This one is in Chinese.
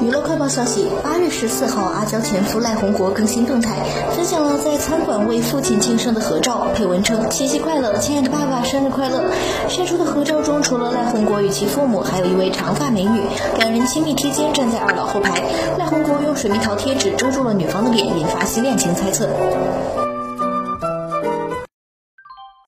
娱乐快报消息：八月十四号，阿娇前夫赖宏国更新动态，分享了在餐馆为父亲庆生的合照，配文称“七夕快乐，亲爱的爸爸，生日快乐”。晒出的合照中，除了赖宏国与其父母，还有一位长发美女，两人亲密贴肩站在二老后排。赖宏国用水蜜桃贴纸遮住了女方的脸，引发新恋情猜测。